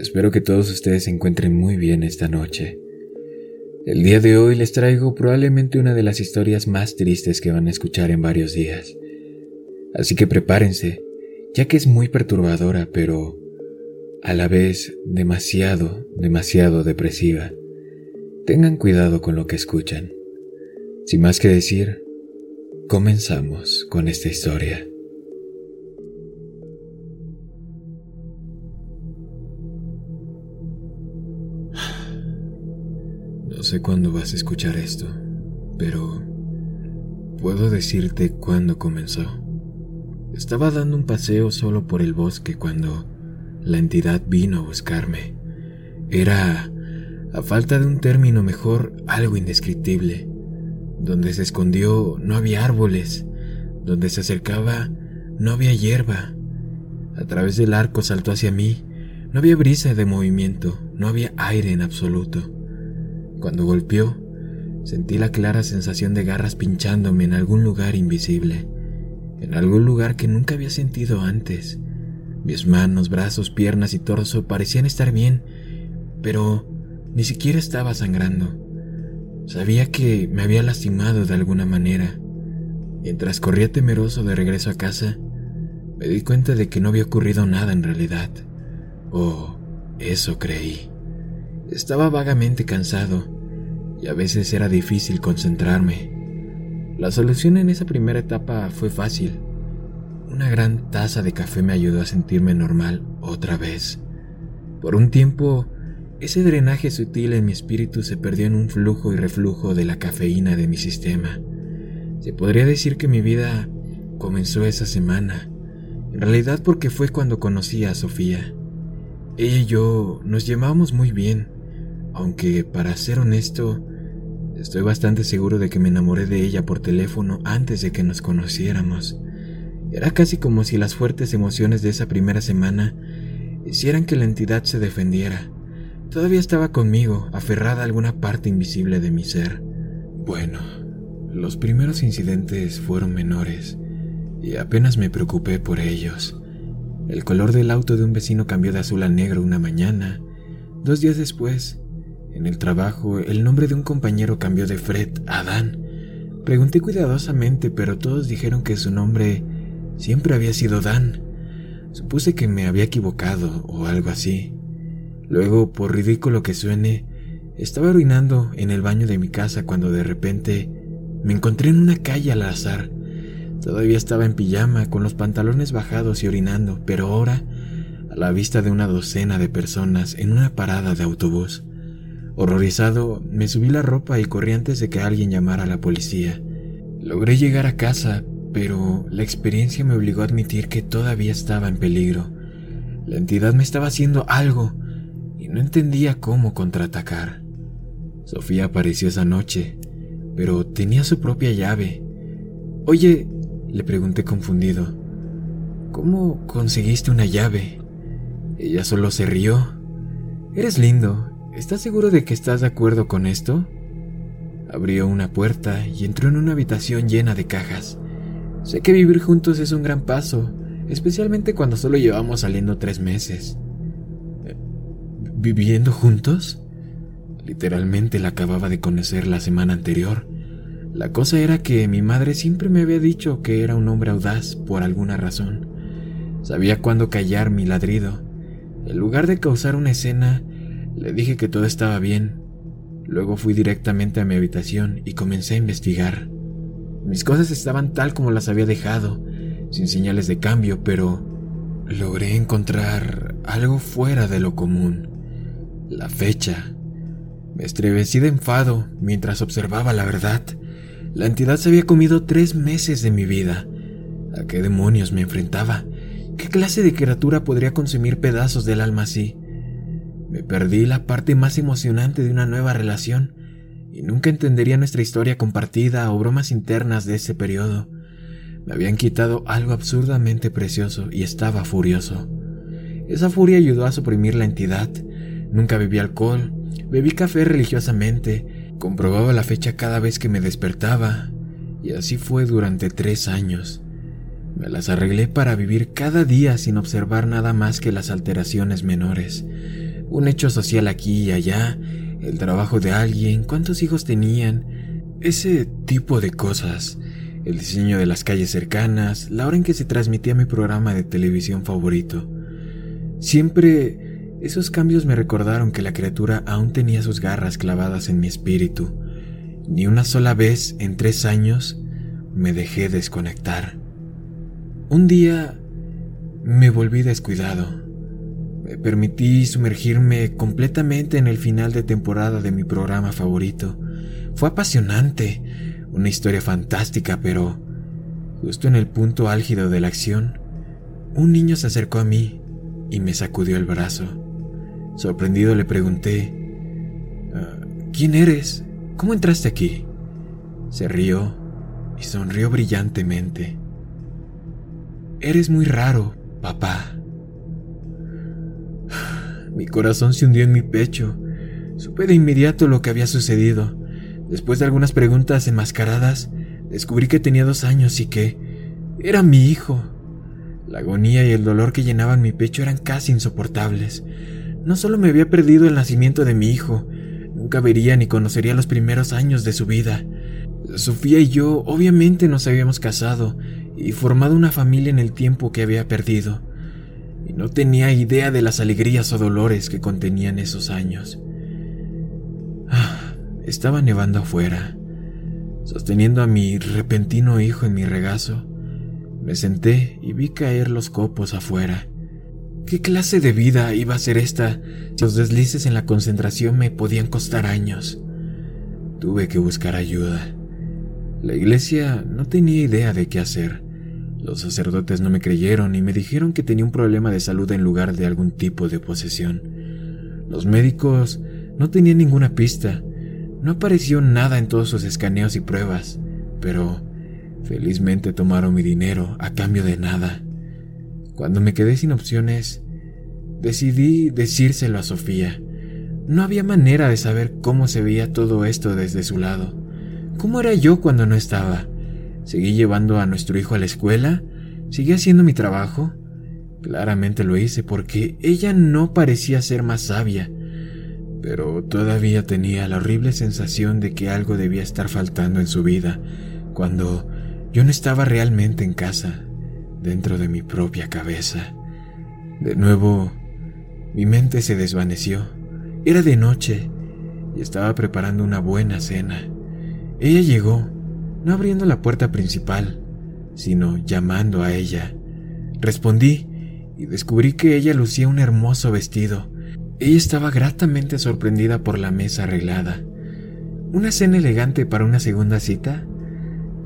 Espero que todos ustedes se encuentren muy bien esta noche. El día de hoy les traigo probablemente una de las historias más tristes que van a escuchar en varios días. Así que prepárense, ya que es muy perturbadora, pero a la vez demasiado, demasiado depresiva. Tengan cuidado con lo que escuchan. Sin más que decir, comenzamos con esta historia. Sé cuándo vas a escuchar esto, pero puedo decirte cuándo comenzó. Estaba dando un paseo solo por el bosque cuando la entidad vino a buscarme. Era, a falta de un término mejor, algo indescriptible. Donde se escondió no había árboles, donde se acercaba no había hierba. A través del arco saltó hacia mí, no había brisa de movimiento, no había aire en absoluto. Cuando golpeó, sentí la clara sensación de garras pinchándome en algún lugar invisible, en algún lugar que nunca había sentido antes. Mis manos, brazos, piernas y torso parecían estar bien, pero ni siquiera estaba sangrando. Sabía que me había lastimado de alguna manera. Mientras corría temeroso de regreso a casa, me di cuenta de que no había ocurrido nada en realidad. O eso creí. Estaba vagamente cansado y a veces era difícil concentrarme. La solución en esa primera etapa fue fácil. Una gran taza de café me ayudó a sentirme normal otra vez. Por un tiempo, ese drenaje sutil en mi espíritu se perdió en un flujo y reflujo de la cafeína de mi sistema. Se podría decir que mi vida comenzó esa semana, en realidad porque fue cuando conocí a Sofía. Ella y yo nos llevábamos muy bien, aunque para ser honesto, estoy bastante seguro de que me enamoré de ella por teléfono antes de que nos conociéramos. Era casi como si las fuertes emociones de esa primera semana hicieran que la entidad se defendiera. Todavía estaba conmigo, aferrada a alguna parte invisible de mi ser. Bueno, los primeros incidentes fueron menores y apenas me preocupé por ellos. El color del auto de un vecino cambió de azul a negro una mañana. Dos días después, en el trabajo, el nombre de un compañero cambió de Fred a Dan. Pregunté cuidadosamente, pero todos dijeron que su nombre siempre había sido Dan. Supuse que me había equivocado o algo así. Luego, por ridículo que suene, estaba orinando en el baño de mi casa cuando de repente me encontré en una calle al azar. Todavía estaba en pijama, con los pantalones bajados y orinando, pero ahora a la vista de una docena de personas en una parada de autobús. Horrorizado, me subí la ropa y corrí antes de que alguien llamara a la policía. Logré llegar a casa, pero la experiencia me obligó a admitir que todavía estaba en peligro. La entidad me estaba haciendo algo y no entendía cómo contraatacar. Sofía apareció esa noche, pero tenía su propia llave. Oye, le pregunté confundido, ¿cómo conseguiste una llave? Ella solo se rió. Eres lindo, ¿Estás seguro de que estás de acuerdo con esto? Abrió una puerta y entró en una habitación llena de cajas. Sé que vivir juntos es un gran paso, especialmente cuando solo llevamos saliendo tres meses. ¿Viviendo juntos? Literalmente la acababa de conocer la semana anterior. La cosa era que mi madre siempre me había dicho que era un hombre audaz por alguna razón. Sabía cuándo callar mi ladrido. En lugar de causar una escena, le dije que todo estaba bien. Luego fui directamente a mi habitación y comencé a investigar. Mis cosas estaban tal como las había dejado, sin señales de cambio, pero logré encontrar algo fuera de lo común. La fecha. Me estrevecí de enfado mientras observaba la verdad. La entidad se había comido tres meses de mi vida. ¿A qué demonios me enfrentaba? ¿Qué clase de criatura podría consumir pedazos del alma así? Me perdí la parte más emocionante de una nueva relación y nunca entendería nuestra historia compartida o bromas internas de ese periodo. Me habían quitado algo absurdamente precioso y estaba furioso. Esa furia ayudó a suprimir la entidad. Nunca bebí alcohol, bebí café religiosamente, comprobaba la fecha cada vez que me despertaba, y así fue durante tres años. Me las arreglé para vivir cada día sin observar nada más que las alteraciones menores. Un hecho social aquí y allá, el trabajo de alguien, cuántos hijos tenían, ese tipo de cosas, el diseño de las calles cercanas, la hora en que se transmitía mi programa de televisión favorito. Siempre esos cambios me recordaron que la criatura aún tenía sus garras clavadas en mi espíritu. Ni una sola vez en tres años me dejé desconectar. Un día me volví descuidado. Me permití sumergirme completamente en el final de temporada de mi programa favorito. Fue apasionante, una historia fantástica, pero justo en el punto álgido de la acción, un niño se acercó a mí y me sacudió el brazo. Sorprendido le pregunté, ah, ¿quién eres? ¿Cómo entraste aquí? Se rió y sonrió brillantemente. Eres muy raro, papá. Mi corazón se hundió en mi pecho. Supe de inmediato lo que había sucedido. Después de algunas preguntas enmascaradas, descubrí que tenía dos años y que era mi hijo. La agonía y el dolor que llenaban mi pecho eran casi insoportables. No solo me había perdido el nacimiento de mi hijo, nunca vería ni conocería los primeros años de su vida. Sofía y yo obviamente nos habíamos casado y formado una familia en el tiempo que había perdido, y no tenía idea de las alegrías o dolores que contenían esos años. Estaba nevando afuera. Sosteniendo a mi repentino hijo en mi regazo, me senté y vi caer los copos afuera. ¿Qué clase de vida iba a ser esta si los deslices en la concentración me podían costar años? Tuve que buscar ayuda. La iglesia no tenía idea de qué hacer. Los sacerdotes no me creyeron y me dijeron que tenía un problema de salud en lugar de algún tipo de posesión. Los médicos no tenían ninguna pista no apareció nada en todos sus escaneos y pruebas, pero felizmente tomaron mi dinero a cambio de nada. Cuando me quedé sin opciones, decidí decírselo a Sofía. No había manera de saber cómo se veía todo esto desde su lado. ¿Cómo era yo cuando no estaba? ¿Seguí llevando a nuestro hijo a la escuela? ¿Seguí haciendo mi trabajo? Claramente lo hice porque ella no parecía ser más sabia pero todavía tenía la horrible sensación de que algo debía estar faltando en su vida cuando yo no estaba realmente en casa, dentro de mi propia cabeza. De nuevo, mi mente se desvaneció. Era de noche y estaba preparando una buena cena. Ella llegó, no abriendo la puerta principal, sino llamando a ella. Respondí y descubrí que ella lucía un hermoso vestido ella estaba gratamente sorprendida por la mesa arreglada. ¿Una cena elegante para una segunda cita?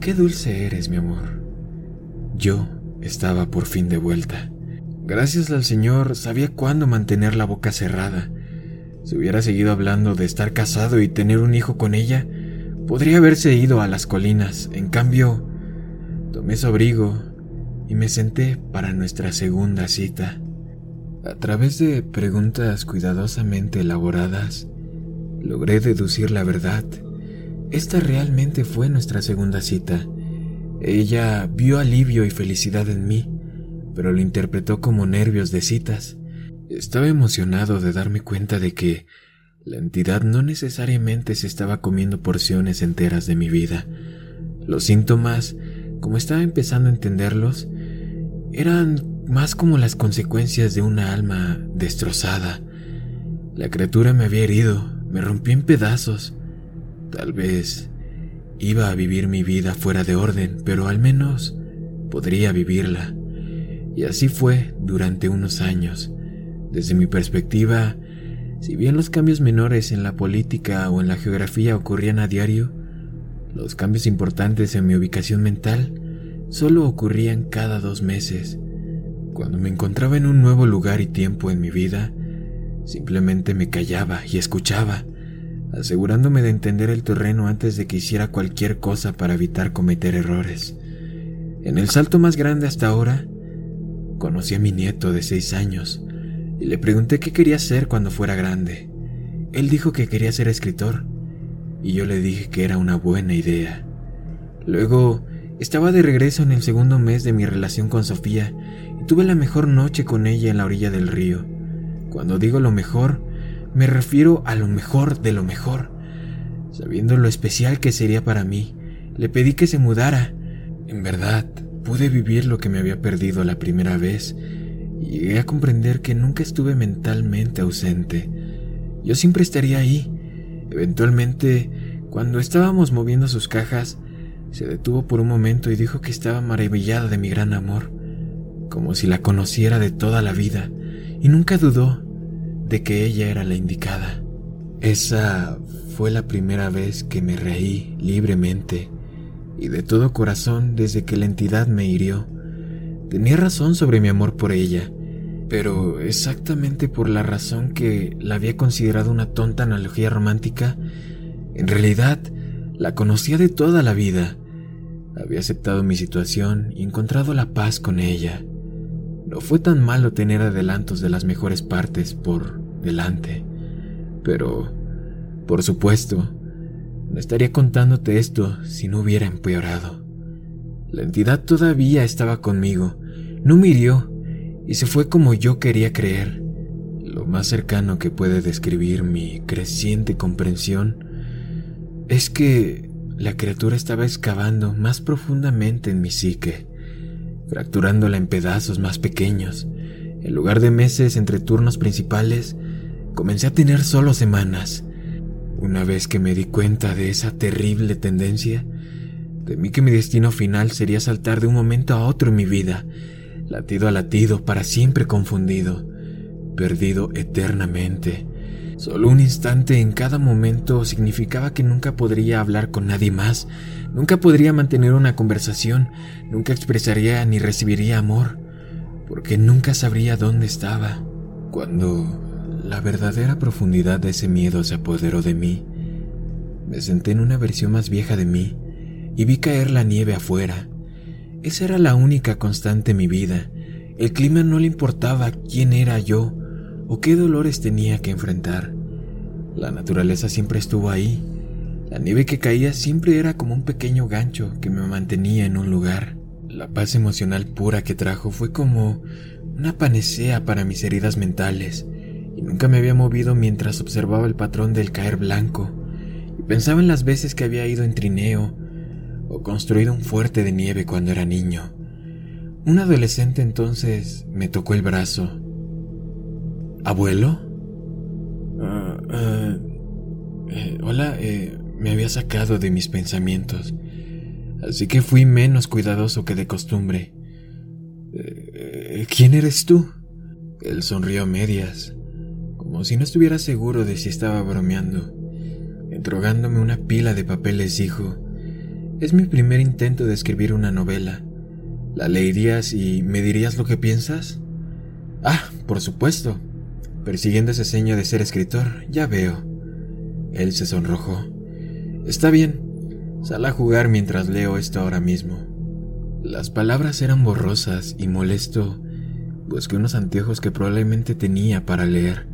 Qué dulce eres, mi amor. Yo estaba por fin de vuelta. Gracias al Señor sabía cuándo mantener la boca cerrada. Si hubiera seguido hablando de estar casado y tener un hijo con ella, podría haberse ido a las colinas. En cambio, tomé su abrigo y me senté para nuestra segunda cita. A través de preguntas cuidadosamente elaboradas, logré deducir la verdad. Esta realmente fue nuestra segunda cita. Ella vio alivio y felicidad en mí, pero lo interpretó como nervios de citas. Estaba emocionado de darme cuenta de que la entidad no necesariamente se estaba comiendo porciones enteras de mi vida. Los síntomas, como estaba empezando a entenderlos, eran más como las consecuencias de una alma destrozada. La criatura me había herido, me rompió en pedazos. Tal vez iba a vivir mi vida fuera de orden, pero al menos podría vivirla. Y así fue durante unos años. Desde mi perspectiva, si bien los cambios menores en la política o en la geografía ocurrían a diario, los cambios importantes en mi ubicación mental solo ocurrían cada dos meses. Cuando me encontraba en un nuevo lugar y tiempo en mi vida, Simplemente me callaba y escuchaba, asegurándome de entender el terreno antes de que hiciera cualquier cosa para evitar cometer errores. En el salto más grande hasta ahora, conocí a mi nieto de seis años y le pregunté qué quería ser cuando fuera grande. Él dijo que quería ser escritor y yo le dije que era una buena idea. Luego, estaba de regreso en el segundo mes de mi relación con Sofía y tuve la mejor noche con ella en la orilla del río. Cuando digo lo mejor, me refiero a lo mejor de lo mejor. Sabiendo lo especial que sería para mí, le pedí que se mudara. En verdad, pude vivir lo que me había perdido la primera vez llegué a comprender que nunca estuve mentalmente ausente. Yo siempre estaría ahí. Eventualmente, cuando estábamos moviendo sus cajas, se detuvo por un momento y dijo que estaba maravillada de mi gran amor, como si la conociera de toda la vida y nunca dudó de que ella era la indicada. Esa fue la primera vez que me reí libremente y de todo corazón desde que la entidad me hirió. Tenía razón sobre mi amor por ella, pero exactamente por la razón que la había considerado una tonta analogía romántica, en realidad la conocía de toda la vida. Había aceptado mi situación y encontrado la paz con ella. No fue tan malo tener adelantos de las mejores partes por delante. Pero, por supuesto, no estaría contándote esto si no hubiera empeorado. La entidad todavía estaba conmigo, no me hirió y se fue como yo quería creer. Lo más cercano que puede describir mi creciente comprensión es que la criatura estaba excavando más profundamente en mi psique fracturándola en pedazos más pequeños. En lugar de meses entre turnos principales, comencé a tener solo semanas. Una vez que me di cuenta de esa terrible tendencia, temí que mi destino final sería saltar de un momento a otro en mi vida, latido a latido, para siempre confundido, perdido eternamente. Solo un instante en cada momento significaba que nunca podría hablar con nadie más, nunca podría mantener una conversación, nunca expresaría ni recibiría amor, porque nunca sabría dónde estaba. Cuando la verdadera profundidad de ese miedo se apoderó de mí, me senté en una versión más vieja de mí y vi caer la nieve afuera. Esa era la única constante en mi vida. El clima no le importaba quién era yo o qué dolores tenía que enfrentar. La naturaleza siempre estuvo ahí. La nieve que caía siempre era como un pequeño gancho que me mantenía en un lugar. La paz emocional pura que trajo fue como una panacea para mis heridas mentales, y nunca me había movido mientras observaba el patrón del caer blanco, y pensaba en las veces que había ido en trineo o construido un fuerte de nieve cuando era niño. Un adolescente entonces me tocó el brazo ¿Abuelo? Ah, ah, eh, hola, eh, me había sacado de mis pensamientos, así que fui menos cuidadoso que de costumbre. Eh, ¿Quién eres tú? Él sonrió a medias, como si no estuviera seguro de si estaba bromeando. Entregándome una pila de papeles dijo, es mi primer intento de escribir una novela. ¿La leerías y me dirías lo que piensas? Ah, por supuesto persiguiendo ese seño de ser escritor, ya veo. Él se sonrojó. Está bien, sal a jugar mientras leo esto ahora mismo. Las palabras eran borrosas y molesto. Busqué unos anteojos que probablemente tenía para leer.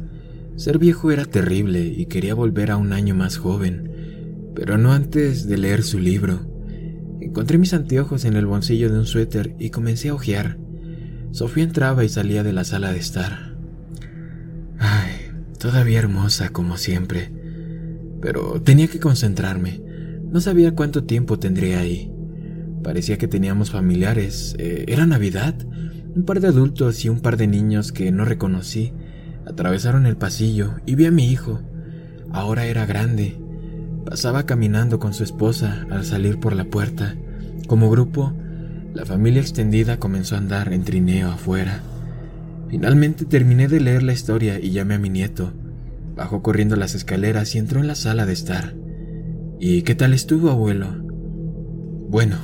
Ser viejo era terrible y quería volver a un año más joven, pero no antes de leer su libro. Encontré mis anteojos en el bolsillo de un suéter y comencé a hojear. Sofía entraba y salía de la sala de estar. Ay, todavía hermosa como siempre. Pero tenía que concentrarme. No sabía cuánto tiempo tendría ahí. Parecía que teníamos familiares. Eh, era Navidad. Un par de adultos y un par de niños que no reconocí atravesaron el pasillo y vi a mi hijo. Ahora era grande. Pasaba caminando con su esposa al salir por la puerta. Como grupo, la familia extendida comenzó a andar en trineo afuera. Finalmente terminé de leer la historia y llamé a mi nieto. Bajó corriendo las escaleras y entró en la sala de estar. ¿Y qué tal estuvo, abuelo? Bueno,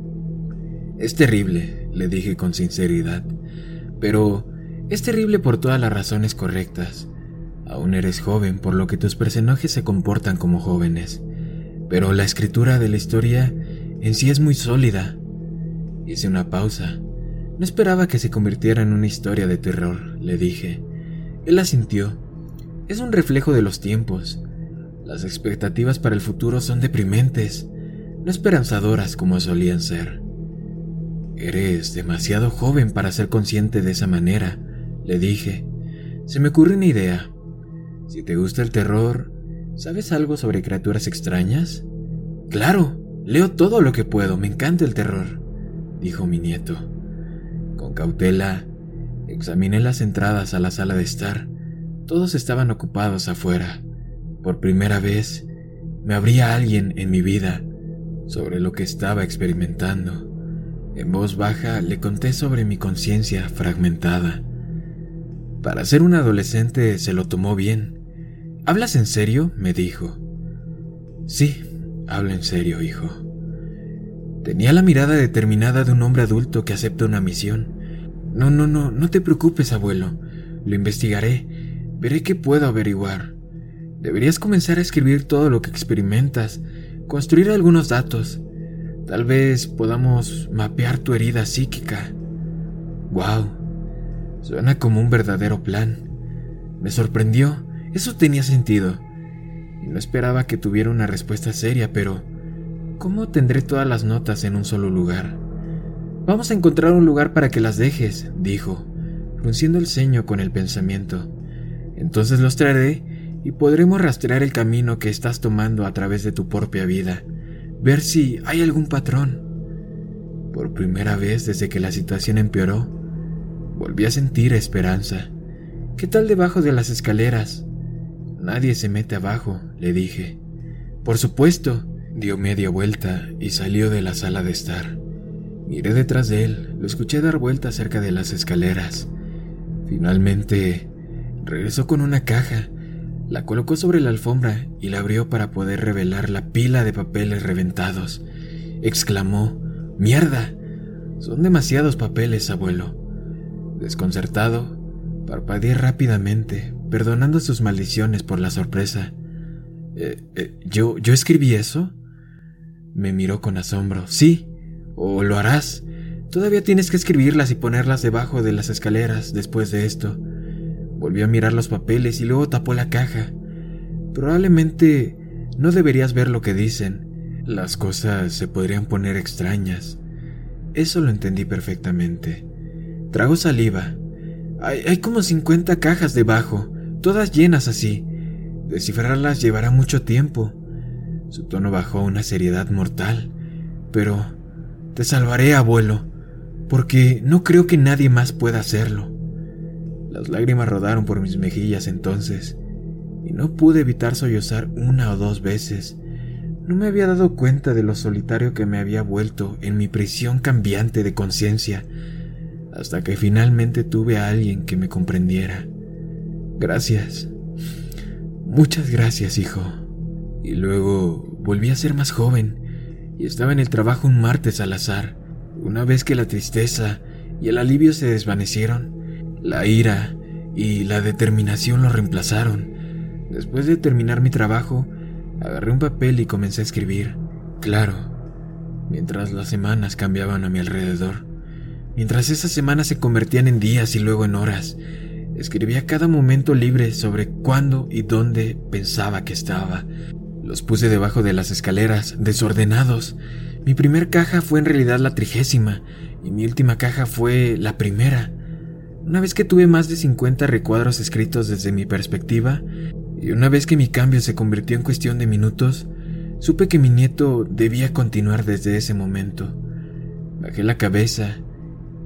es terrible, le dije con sinceridad, pero es terrible por todas las razones correctas. Aún eres joven, por lo que tus personajes se comportan como jóvenes, pero la escritura de la historia en sí es muy sólida. Hice una pausa. No esperaba que se convirtiera en una historia de terror, le dije. Él asintió. Es un reflejo de los tiempos. Las expectativas para el futuro son deprimentes, no esperanzadoras como solían ser. Eres demasiado joven para ser consciente de esa manera, le dije. Se me ocurre una idea. Si te gusta el terror, ¿sabes algo sobre criaturas extrañas? Claro, leo todo lo que puedo, me encanta el terror, dijo mi nieto. Con cautela, examiné las entradas a la sala de estar. Todos estaban ocupados afuera. Por primera vez, me abría alguien en mi vida sobre lo que estaba experimentando. En voz baja le conté sobre mi conciencia fragmentada. Para ser un adolescente se lo tomó bien. ¿Hablas en serio? me dijo. Sí, hablo en serio, hijo. Tenía la mirada determinada de un hombre adulto que acepta una misión. No, no, no, no te preocupes, abuelo. Lo investigaré. Veré qué puedo averiguar. Deberías comenzar a escribir todo lo que experimentas, construir algunos datos. Tal vez podamos mapear tu herida psíquica. Wow, suena como un verdadero plan. Me sorprendió eso tenía sentido. Y no esperaba que tuviera una respuesta seria, pero ¿cómo tendré todas las notas en un solo lugar? Vamos a encontrar un lugar para que las dejes, dijo, frunciendo el ceño con el pensamiento. Entonces los traeré y podremos rastrear el camino que estás tomando a través de tu propia vida, ver si hay algún patrón. Por primera vez desde que la situación empeoró, volví a sentir esperanza. ¿Qué tal debajo de las escaleras? Nadie se mete abajo, le dije. Por supuesto, dio media vuelta y salió de la sala de estar. Miré detrás de él, lo escuché dar vueltas cerca de las escaleras. Finalmente, regresó con una caja, la colocó sobre la alfombra y la abrió para poder revelar la pila de papeles reventados. Exclamó, ¡Mierda! Son demasiados papeles, abuelo. Desconcertado, parpadeé rápidamente, perdonando sus maldiciones por la sorpresa. Eh, eh, ¿yo, ¿Yo escribí eso? Me miró con asombro. Sí, o lo harás. Todavía tienes que escribirlas y ponerlas debajo de las escaleras después de esto. Volvió a mirar los papeles y luego tapó la caja. Probablemente no deberías ver lo que dicen. Las cosas se podrían poner extrañas. Eso lo entendí perfectamente. Trago saliva. Hay, como 50 cajas debajo todas llenas así. Descifrarlas llevará mucho tiempo. Su tono bajó a una seriedad mortal. Pero te salvaré, abuelo, porque no creo que nadie más pueda hacerlo. Las lágrimas rodaron por mis mejillas entonces, y no pude evitar sollozar una o dos veces. No me había dado cuenta de lo solitario que me había vuelto en mi prisión cambiante de conciencia, hasta que finalmente tuve a alguien que me comprendiera. Gracias. Muchas gracias, hijo. Y luego volví a ser más joven y estaba en el trabajo un martes al azar. Una vez que la tristeza y el alivio se desvanecieron, la ira y la determinación lo reemplazaron. Después de terminar mi trabajo, agarré un papel y comencé a escribir. Claro, mientras las semanas cambiaban a mi alrededor, mientras esas semanas se convertían en días y luego en horas, Escribía cada momento libre sobre cuándo y dónde pensaba que estaba. Los puse debajo de las escaleras, desordenados. Mi primer caja fue en realidad la trigésima y mi última caja fue la primera. Una vez que tuve más de 50 recuadros escritos desde mi perspectiva, y una vez que mi cambio se convirtió en cuestión de minutos, supe que mi nieto debía continuar desde ese momento. Bajé la cabeza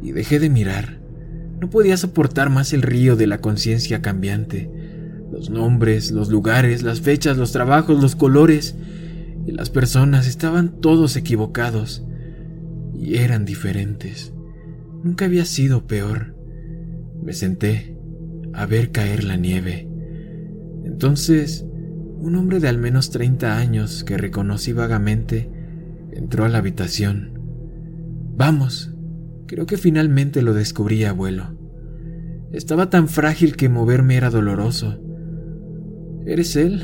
y dejé de mirar. No podía soportar más el río de la conciencia cambiante. Los nombres, los lugares, las fechas, los trabajos, los colores y las personas estaban todos equivocados y eran diferentes. Nunca había sido peor. Me senté a ver caer la nieve. Entonces, un hombre de al menos 30 años que reconocí vagamente entró a la habitación. Vamos, Creo que finalmente lo descubrí, abuelo. Estaba tan frágil que moverme era doloroso. ¿Eres él?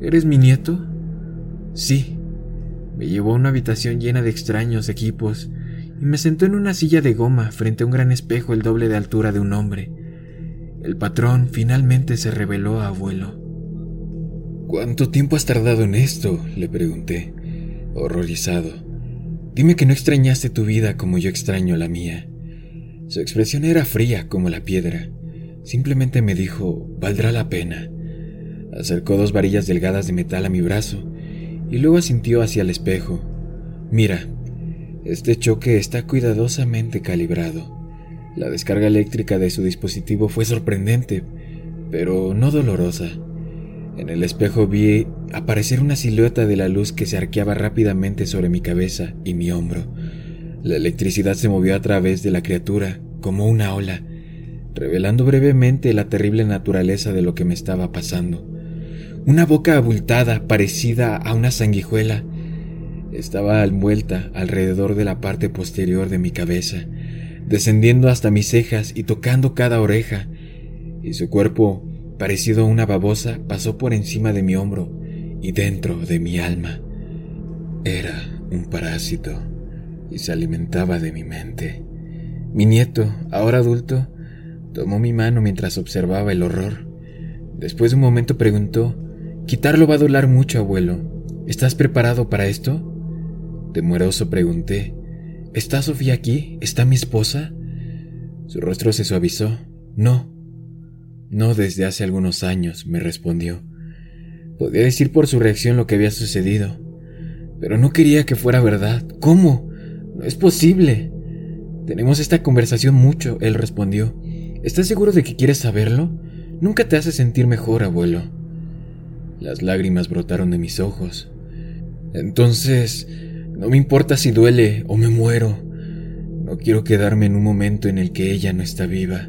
¿Eres mi nieto? Sí. Me llevó a una habitación llena de extraños equipos y me sentó en una silla de goma frente a un gran espejo el doble de altura de un hombre. El patrón finalmente se reveló a abuelo. ¿Cuánto tiempo has tardado en esto? le pregunté, horrorizado. Dime que no extrañaste tu vida como yo extraño la mía. Su expresión era fría como la piedra. Simplemente me dijo, valdrá la pena. Acercó dos varillas delgadas de metal a mi brazo y luego asintió hacia el espejo. Mira, este choque está cuidadosamente calibrado. La descarga eléctrica de su dispositivo fue sorprendente, pero no dolorosa. En el espejo vi aparecer una silueta de la luz que se arqueaba rápidamente sobre mi cabeza y mi hombro. La electricidad se movió a través de la criatura como una ola, revelando brevemente la terrible naturaleza de lo que me estaba pasando. Una boca abultada, parecida a una sanguijuela, estaba envuelta alrededor de la parte posterior de mi cabeza, descendiendo hasta mis cejas y tocando cada oreja, y su cuerpo, parecido a una babosa, pasó por encima de mi hombro y dentro de mi alma. Era un parásito y se alimentaba de mi mente. Mi nieto, ahora adulto, tomó mi mano mientras observaba el horror. Después de un momento preguntó, Quitarlo va a doler mucho, abuelo. ¿Estás preparado para esto? Temeroso pregunté, ¿Está Sofía aquí? ¿Está mi esposa? Su rostro se suavizó. No. No desde hace algunos años, me respondió. Podía decir por su reacción lo que había sucedido, pero no quería que fuera verdad. ¿Cómo? No es posible. Tenemos esta conversación mucho, él respondió. ¿Estás seguro de que quieres saberlo? Nunca te hace sentir mejor, abuelo. Las lágrimas brotaron de mis ojos. Entonces, no me importa si duele o me muero. No quiero quedarme en un momento en el que ella no está viva.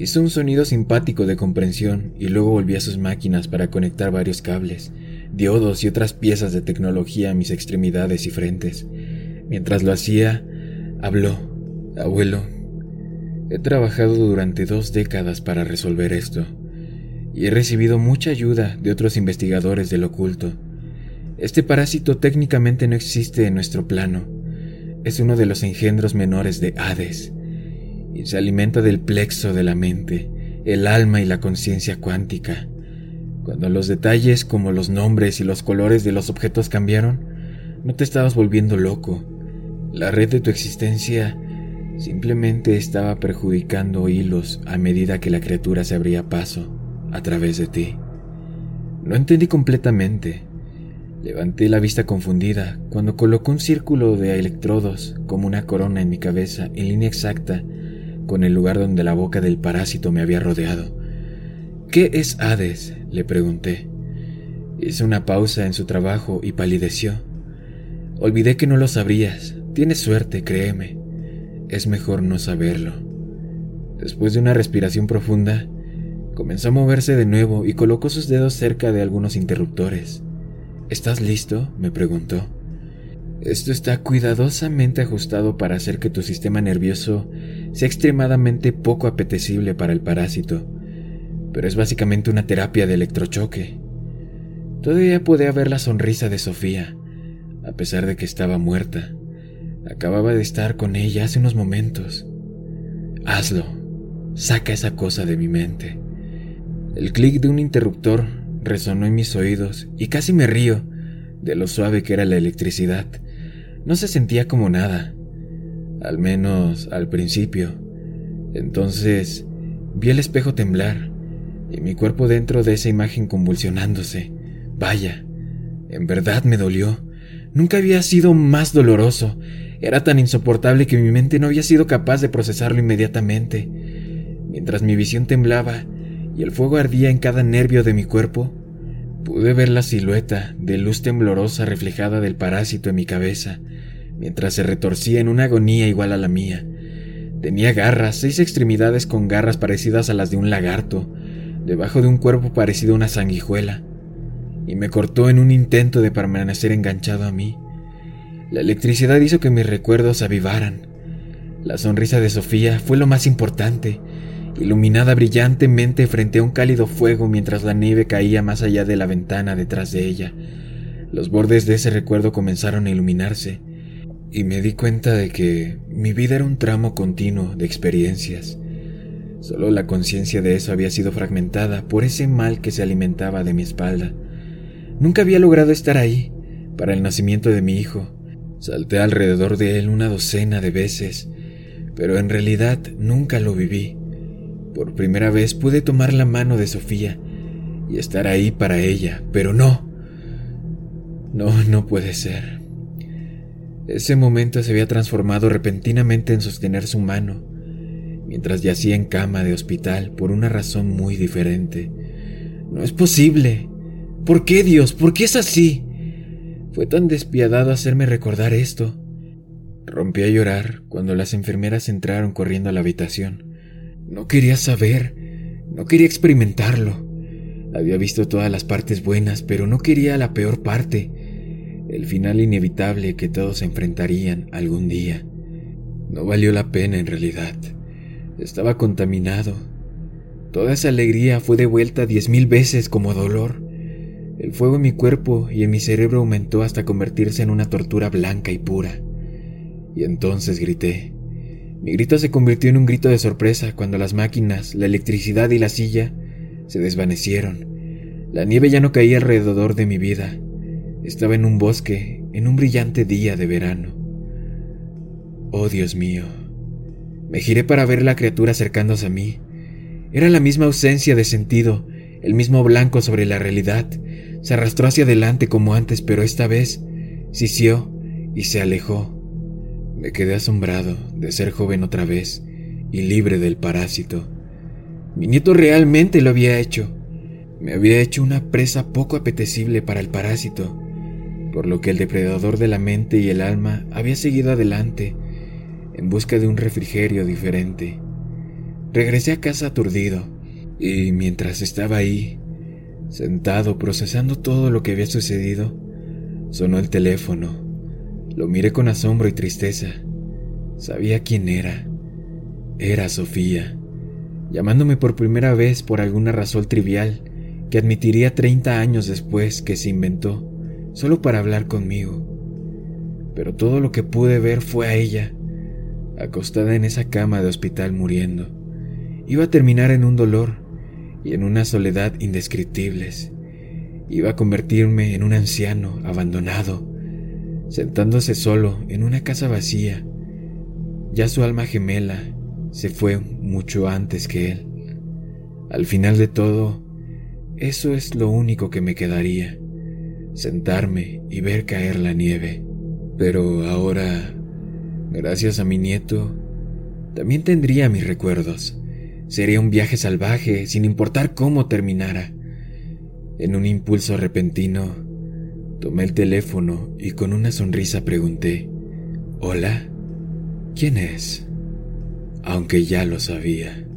Hizo un sonido simpático de comprensión y luego volví a sus máquinas para conectar varios cables, diodos y otras piezas de tecnología a mis extremidades y frentes. Mientras lo hacía, habló. Abuelo, he trabajado durante dos décadas para resolver esto y he recibido mucha ayuda de otros investigadores del oculto. Este parásito técnicamente no existe en nuestro plano. Es uno de los engendros menores de Hades y se alimenta del plexo de la mente, el alma y la conciencia cuántica. Cuando los detalles como los nombres y los colores de los objetos cambiaron, no te estabas volviendo loco. La red de tu existencia simplemente estaba perjudicando hilos a medida que la criatura se abría paso a través de ti. No entendí completamente, Levanté la vista confundida cuando colocó un círculo de electrodos como una corona en mi cabeza en línea exacta con el lugar donde la boca del parásito me había rodeado. ¿Qué es Hades? le pregunté. Hizo una pausa en su trabajo y palideció. Olvidé que no lo sabrías. Tienes suerte, créeme. Es mejor no saberlo. Después de una respiración profunda, comenzó a moverse de nuevo y colocó sus dedos cerca de algunos interruptores. ¿Estás listo? me preguntó. Esto está cuidadosamente ajustado para hacer que tu sistema nervioso sea extremadamente poco apetecible para el parásito, pero es básicamente una terapia de electrochoque. Todavía pude ver la sonrisa de Sofía, a pesar de que estaba muerta. Acababa de estar con ella hace unos momentos. Hazlo. Saca esa cosa de mi mente. El clic de un interruptor resonó en mis oídos y casi me río de lo suave que era la electricidad. No se sentía como nada, al menos al principio. Entonces vi el espejo temblar y mi cuerpo dentro de esa imagen convulsionándose. Vaya, en verdad me dolió. Nunca había sido más doloroso. Era tan insoportable que mi mente no había sido capaz de procesarlo inmediatamente. Mientras mi visión temblaba y el fuego ardía en cada nervio de mi cuerpo, pude ver la silueta de luz temblorosa reflejada del parásito en mi cabeza, mientras se retorcía en una agonía igual a la mía. Tenía garras, seis extremidades con garras parecidas a las de un lagarto, debajo de un cuerpo parecido a una sanguijuela, y me cortó en un intento de permanecer enganchado a mí. La electricidad hizo que mis recuerdos avivaran. La sonrisa de Sofía fue lo más importante, iluminada brillantemente frente a un cálido fuego mientras la nieve caía más allá de la ventana detrás de ella. Los bordes de ese recuerdo comenzaron a iluminarse y me di cuenta de que mi vida era un tramo continuo de experiencias. Solo la conciencia de eso había sido fragmentada por ese mal que se alimentaba de mi espalda. Nunca había logrado estar ahí para el nacimiento de mi hijo. Salté alrededor de él una docena de veces, pero en realidad nunca lo viví. Por primera vez pude tomar la mano de Sofía y estar ahí para ella, pero no. No, no puede ser. Ese momento se había transformado repentinamente en sostener su mano, mientras yacía en cama de hospital por una razón muy diferente. No es posible. ¿Por qué, Dios? ¿Por qué es así? Fue tan despiadado hacerme recordar esto. Rompí a llorar cuando las enfermeras entraron corriendo a la habitación. No quería saber, no quería experimentarlo. Había visto todas las partes buenas, pero no quería la peor parte, el final inevitable que todos enfrentarían algún día. No valió la pena en realidad. Estaba contaminado. Toda esa alegría fue devuelta diez mil veces como dolor. El fuego en mi cuerpo y en mi cerebro aumentó hasta convertirse en una tortura blanca y pura. Y entonces grité. Mi grito se convirtió en un grito de sorpresa cuando las máquinas, la electricidad y la silla se desvanecieron. La nieve ya no caía alrededor de mi vida. Estaba en un bosque, en un brillante día de verano. Oh Dios mío. Me giré para ver la criatura acercándose a mí. Era la misma ausencia de sentido, el mismo blanco sobre la realidad. Se arrastró hacia adelante como antes, pero esta vez sisió y se alejó. Me quedé asombrado de ser joven otra vez y libre del parásito. Mi nieto realmente lo había hecho. Me había hecho una presa poco apetecible para el parásito por lo que el depredador de la mente y el alma había seguido adelante en busca de un refrigerio diferente. Regresé a casa aturdido y mientras estaba ahí, sentado procesando todo lo que había sucedido, sonó el teléfono. Lo miré con asombro y tristeza. Sabía quién era. Era Sofía, llamándome por primera vez por alguna razón trivial que admitiría 30 años después que se inventó solo para hablar conmigo. Pero todo lo que pude ver fue a ella, acostada en esa cama de hospital muriendo. Iba a terminar en un dolor y en una soledad indescriptibles. Iba a convertirme en un anciano abandonado, sentándose solo en una casa vacía. Ya su alma gemela se fue mucho antes que él. Al final de todo, eso es lo único que me quedaría sentarme y ver caer la nieve. Pero ahora, gracias a mi nieto, también tendría mis recuerdos. Sería un viaje salvaje, sin importar cómo terminara. En un impulso repentino, tomé el teléfono y con una sonrisa pregunté, ¿Hola? ¿Quién es? Aunque ya lo sabía.